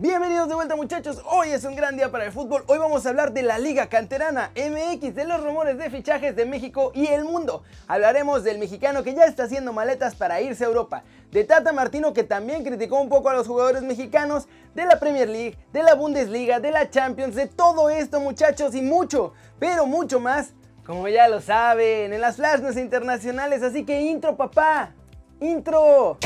Bienvenidos de vuelta muchachos, hoy es un gran día para el fútbol, hoy vamos a hablar de la Liga Canterana MX, de los rumores de fichajes de México y el mundo. Hablaremos del mexicano que ya está haciendo maletas para irse a Europa, de Tata Martino que también criticó un poco a los jugadores mexicanos, de la Premier League, de la Bundesliga, de la Champions, de todo esto muchachos y mucho, pero mucho más, como ya lo saben, en las flashes internacionales, así que intro papá, intro.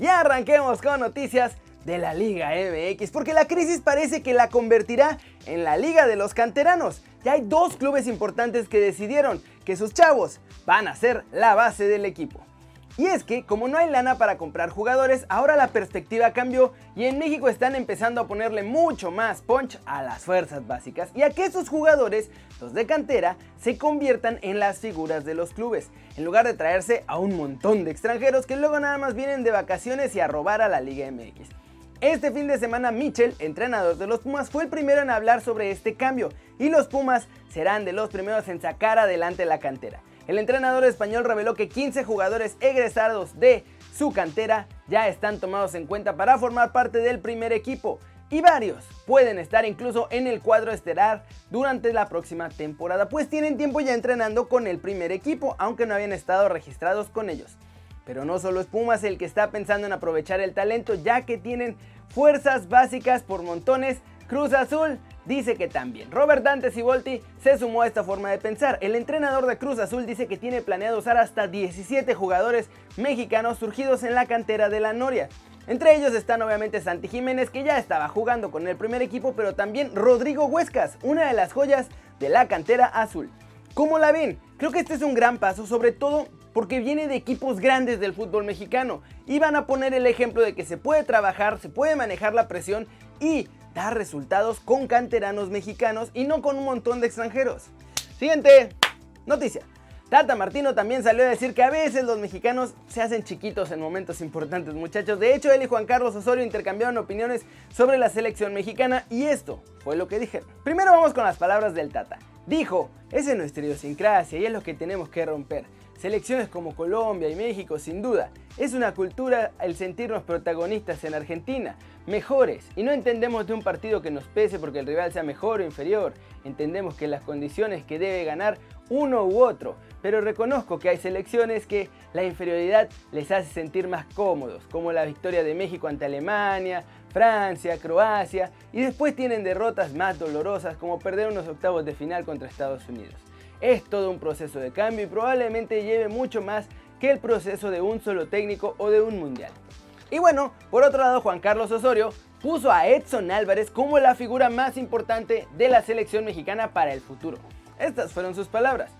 Ya arranquemos con noticias de la Liga MX, porque la crisis parece que la convertirá en la Liga de los Canteranos. Ya hay dos clubes importantes que decidieron que sus chavos van a ser la base del equipo. Y es que, como no hay lana para comprar jugadores, ahora la perspectiva cambió y en México están empezando a ponerle mucho más punch a las fuerzas básicas y a que esos jugadores, los de cantera, se conviertan en las figuras de los clubes, en lugar de traerse a un montón de extranjeros que luego nada más vienen de vacaciones y a robar a la Liga MX. Este fin de semana Mitchell, entrenador de los Pumas, fue el primero en hablar sobre este cambio y los Pumas serán de los primeros en sacar adelante la cantera. El entrenador español reveló que 15 jugadores egresados de su cantera ya están tomados en cuenta para formar parte del primer equipo y varios pueden estar incluso en el cuadro estelar durante la próxima temporada, pues tienen tiempo ya entrenando con el primer equipo, aunque no habían estado registrados con ellos. Pero no solo es Pumas el que está pensando en aprovechar el talento, ya que tienen fuerzas básicas por montones, Cruz Azul dice que también. Robert Dante Sibolti se sumó a esta forma de pensar. El entrenador de Cruz Azul dice que tiene planeado usar hasta 17 jugadores mexicanos surgidos en la cantera de la Noria. Entre ellos están obviamente Santi Jiménez que ya estaba jugando con el primer equipo, pero también Rodrigo Huescas, una de las joyas de la cantera azul. ¿Cómo la ven? Creo que este es un gran paso, sobre todo porque viene de equipos grandes del fútbol mexicano y van a poner el ejemplo de que se puede trabajar, se puede manejar la presión y dar resultados con canteranos mexicanos y no con un montón de extranjeros. Siguiente noticia. Tata Martino también salió a decir que a veces los mexicanos se hacen chiquitos en momentos importantes, muchachos. De hecho, él y Juan Carlos Osorio intercambiaron opiniones sobre la selección mexicana y esto fue lo que dijeron. Primero vamos con las palabras del Tata. Dijo, es nuestra idiosincrasia y es lo que tenemos que romper. Selecciones como Colombia y México, sin duda, es una cultura el sentirnos protagonistas en Argentina, mejores, y no entendemos de un partido que nos pese porque el rival sea mejor o inferior, entendemos que las condiciones que debe ganar uno u otro, pero reconozco que hay selecciones que la inferioridad les hace sentir más cómodos, como la victoria de México ante Alemania, Francia, Croacia, y después tienen derrotas más dolorosas como perder unos octavos de final contra Estados Unidos. Es todo un proceso de cambio y probablemente lleve mucho más que el proceso de un solo técnico o de un mundial. Y bueno, por otro lado Juan Carlos Osorio puso a Edson Álvarez como la figura más importante de la selección mexicana para el futuro. Estas fueron sus palabras.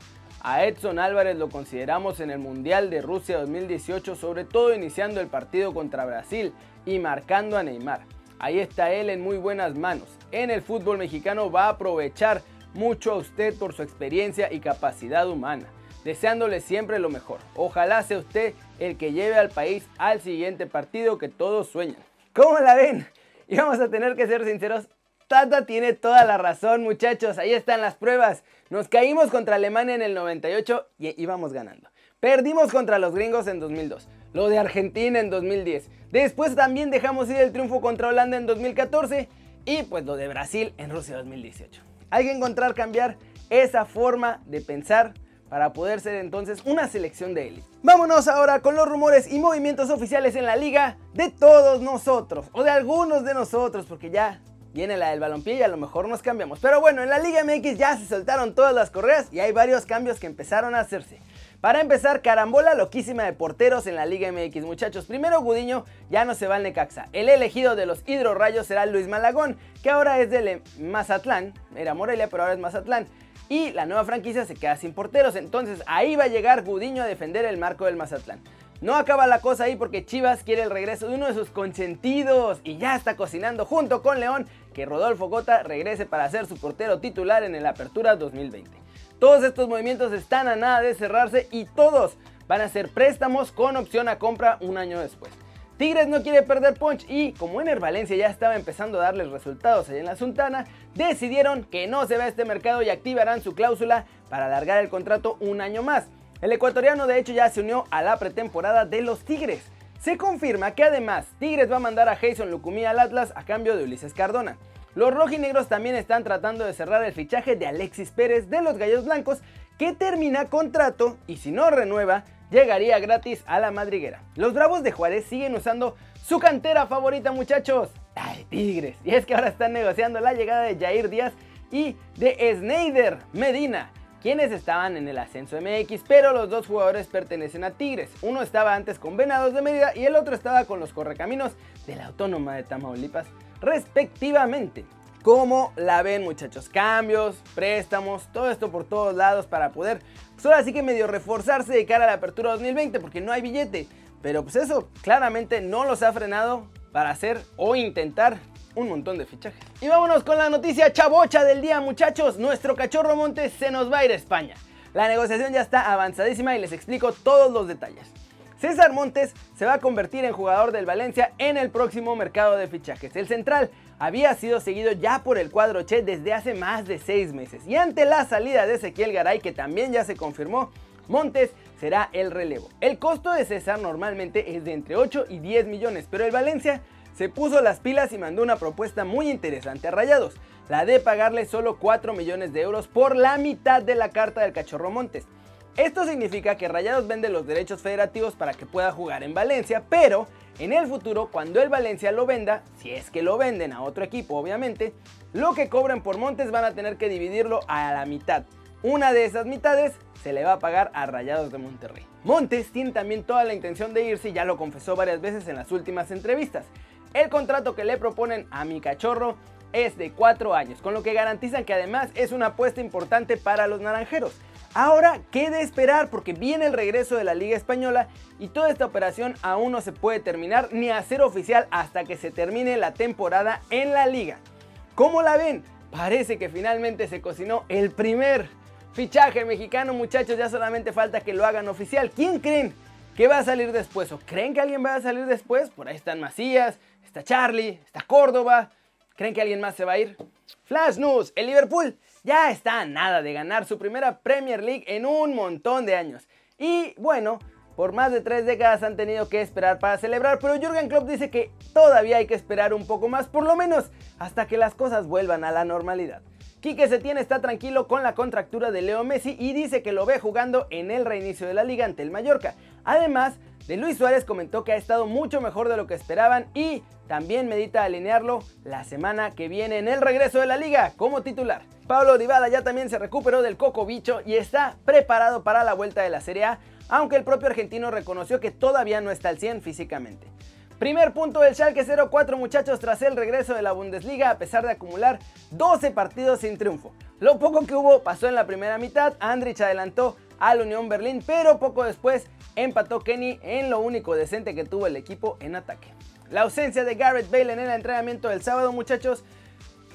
A Edson Álvarez lo consideramos en el Mundial de Rusia 2018, sobre todo iniciando el partido contra Brasil y marcando a Neymar. Ahí está él en muy buenas manos. En el fútbol mexicano va a aprovechar mucho a usted por su experiencia y capacidad humana, deseándole siempre lo mejor. Ojalá sea usted el que lleve al país al siguiente partido que todos sueñan. ¿Cómo la ven? Y vamos a tener que ser sinceros, Tata tiene toda la razón muchachos, ahí están las pruebas. Nos caímos contra Alemania en el 98 y íbamos ganando. Perdimos contra los gringos en 2002, lo de Argentina en 2010. Después también dejamos ir el triunfo contra Holanda en 2014 y pues lo de Brasil en Rusia 2018. Hay que encontrar cambiar esa forma de pensar para poder ser entonces una selección de élite. Vámonos ahora con los rumores y movimientos oficiales en la liga de todos nosotros, o de algunos de nosotros, porque ya viene la del balompié y a lo mejor nos cambiamos. Pero bueno, en la Liga MX ya se soltaron todas las correas y hay varios cambios que empezaron a hacerse. Para empezar, carambola loquísima de porteros en la Liga MX, muchachos. Primero Gudiño ya no se va al Necaxa. El elegido de los hidrorrayos será Luis Malagón, que ahora es del Mazatlán. Era Morelia, pero ahora es Mazatlán. Y la nueva franquicia se queda sin porteros. Entonces ahí va a llegar Gudiño a defender el marco del Mazatlán. No acaba la cosa ahí porque Chivas quiere el regreso de uno de sus consentidos y ya está cocinando junto con León que Rodolfo Gota regrese para ser su portero titular en el Apertura 2020. Todos estos movimientos están a nada de cerrarse y todos van a ser préstamos con opción a compra un año después. Tigres no quiere perder punch y como Ener Valencia ya estaba empezando a darles resultados allá en la Sultana, decidieron que no se va a este mercado y activarán su cláusula para alargar el contrato un año más. El ecuatoriano de hecho ya se unió a la pretemporada de los Tigres. Se confirma que además Tigres va a mandar a Jason Lucumí al Atlas a cambio de Ulises Cardona. Los rojinegros también están tratando de cerrar el fichaje de Alexis Pérez de los Gallos Blancos, que termina contrato y si no renueva, llegaría gratis a la madriguera. Los Bravos de Juárez siguen usando su cantera favorita, muchachos. Ay, Tigres. Y es que ahora están negociando la llegada de Jair Díaz y de Snyder Medina, quienes estaban en el ascenso MX, pero los dos jugadores pertenecen a Tigres. Uno estaba antes con Venados de Mérida y el otro estaba con los Correcaminos de la Autónoma de Tamaulipas, respectivamente. ¿Cómo la ven muchachos? Cambios, préstamos, todo esto por todos lados para poder, pues ahora sí que medio reforzarse de cara a la apertura 2020 porque no hay billete. Pero pues eso claramente no los ha frenado para hacer o intentar un montón de fichajes. Y vámonos con la noticia chabocha del día muchachos. Nuestro cachorro Montes se nos va a ir a España. La negociación ya está avanzadísima y les explico todos los detalles. César Montes se va a convertir en jugador del Valencia en el próximo mercado de fichajes. El central había sido seguido ya por el cuadro Che desde hace más de seis meses y ante la salida de Ezequiel Garay que también ya se confirmó, Montes será el relevo. El costo de César normalmente es de entre 8 y 10 millones, pero el Valencia se puso las pilas y mandó una propuesta muy interesante a Rayados, la de pagarle solo 4 millones de euros por la mitad de la carta del Cachorro Montes. Esto significa que Rayados vende los derechos federativos para que pueda jugar en Valencia, pero en el futuro, cuando el Valencia lo venda, si es que lo venden a otro equipo obviamente, lo que cobren por Montes van a tener que dividirlo a la mitad. Una de esas mitades se le va a pagar a Rayados de Monterrey. Montes tiene también toda la intención de irse y ya lo confesó varias veces en las últimas entrevistas. El contrato que le proponen a mi cachorro es de 4 años, con lo que garantizan que además es una apuesta importante para los naranjeros. Ahora quede esperar porque viene el regreso de la Liga Española y toda esta operación aún no se puede terminar ni hacer oficial hasta que se termine la temporada en la liga. ¿Cómo la ven? Parece que finalmente se cocinó el primer fichaje mexicano, muchachos, ya solamente falta que lo hagan oficial. ¿Quién creen que va a salir después? ¿O creen que alguien va a salir después? Por ahí están Macías, está Charlie, está Córdoba. ¿Creen que alguien más se va a ir? Flash News, el Liverpool ya está a nada de ganar su primera Premier League en un montón de años. Y bueno, por más de tres décadas han tenido que esperar para celebrar, pero Jürgen Klopp dice que todavía hay que esperar un poco más, por lo menos hasta que las cosas vuelvan a la normalidad. Quique Setién está tranquilo con la contractura de Leo Messi y dice que lo ve jugando en el reinicio de la liga ante el Mallorca. Además, de Luis Suárez comentó que ha estado mucho mejor de lo que esperaban y también medita alinearlo la semana que viene en el regreso de la liga como titular. Pablo Dybala ya también se recuperó del coco bicho y está preparado para la vuelta de la Serie A, aunque el propio argentino reconoció que todavía no está al 100 físicamente. Primer punto del Schalke 04 muchachos tras el regreso de la Bundesliga a pesar de acumular 12 partidos sin triunfo. Lo poco que hubo pasó en la primera mitad, Andrich adelantó al Unión Berlín, pero poco después empató Kenny en lo único decente que tuvo el equipo en ataque. La ausencia de Garrett Bale en el entrenamiento del sábado muchachos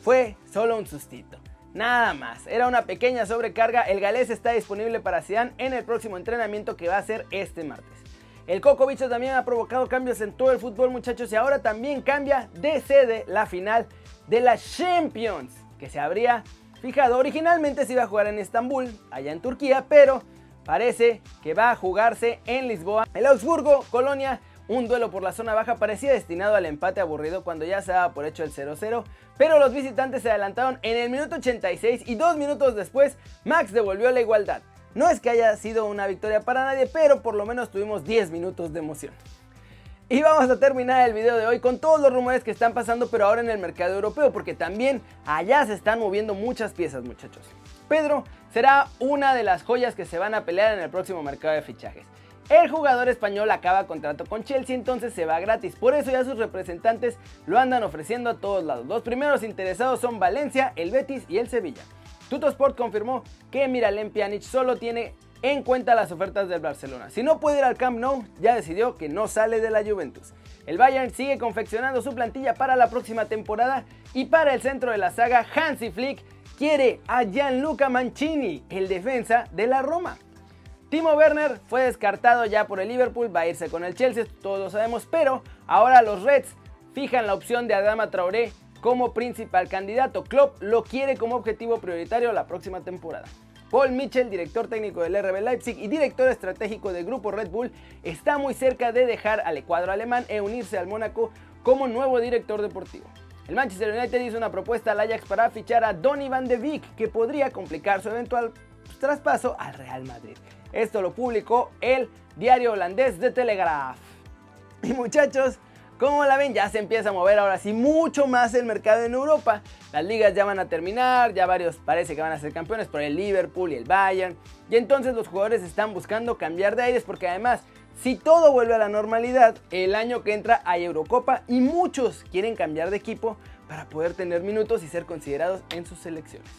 fue solo un sustito. Nada más, era una pequeña sobrecarga, el galés está disponible para Zidane en el próximo entrenamiento que va a ser este martes. El Coco Bicho también ha provocado cambios en todo el fútbol, muchachos, y ahora también cambia de sede la final de la Champions, que se habría fijado. Originalmente se iba a jugar en Estambul, allá en Turquía, pero parece que va a jugarse en Lisboa. El Augsburgo, Colonia, un duelo por la zona baja parecía destinado al empate aburrido cuando ya se daba por hecho el 0-0, pero los visitantes se adelantaron en el minuto 86 y dos minutos después Max devolvió la igualdad. No es que haya sido una victoria para nadie, pero por lo menos tuvimos 10 minutos de emoción. Y vamos a terminar el video de hoy con todos los rumores que están pasando, pero ahora en el mercado europeo, porque también allá se están moviendo muchas piezas, muchachos. Pedro será una de las joyas que se van a pelear en el próximo mercado de fichajes. El jugador español acaba contrato con Chelsea, entonces se va gratis. Por eso ya sus representantes lo andan ofreciendo a todos lados. Los primeros interesados son Valencia, el Betis y el Sevilla. Tutosport confirmó que Miralem Pjanic solo tiene en cuenta las ofertas del Barcelona. Si no puede ir al Camp Nou, ya decidió que no sale de la Juventus. El Bayern sigue confeccionando su plantilla para la próxima temporada y para el centro de la saga, Hansi Flick quiere a Gianluca Mancini, el defensa de la Roma. Timo Werner fue descartado ya por el Liverpool, va a irse con el Chelsea, todos lo sabemos, pero ahora los Reds fijan la opción de Adama Traoré como principal candidato. Klopp lo quiere como objetivo prioritario la próxima temporada. Paul Mitchell, director técnico del RB Leipzig y director estratégico del grupo Red Bull, está muy cerca de dejar al cuadro alemán e unirse al Mónaco como nuevo director deportivo. El Manchester United hizo una propuesta al Ajax para fichar a Donny van de Beek, que podría complicar su eventual traspaso al Real Madrid. Esto lo publicó el diario holandés de Telegraph. Y muchachos, como la ven, ya se empieza a mover ahora sí mucho más el mercado en Europa. Las ligas ya van a terminar, ya varios parece que van a ser campeones por el Liverpool y el Bayern. Y entonces los jugadores están buscando cambiar de aires porque además, si todo vuelve a la normalidad, el año que entra hay Eurocopa y muchos quieren cambiar de equipo para poder tener minutos y ser considerados en sus selecciones.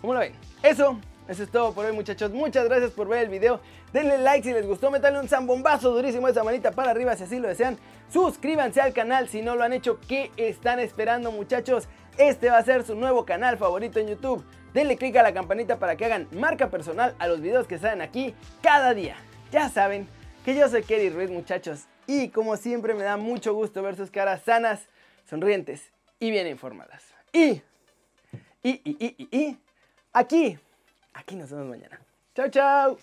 ¿Cómo lo ven? Eso eso es todo por hoy muchachos, muchas gracias por ver el video. Denle like si les gustó, metanle un zambombazo durísimo esa manita para arriba si así lo desean. Suscríbanse al canal si no lo han hecho, ¿qué están esperando muchachos? Este va a ser su nuevo canal favorito en YouTube. Denle click a la campanita para que hagan marca personal a los videos que salen aquí cada día. Ya saben que yo soy Kerry Ruiz muchachos y como siempre me da mucho gusto ver sus caras sanas, sonrientes y bien informadas. Y, y, y, y, y, y aquí Aquí nos vemos mañana. Chao, chao.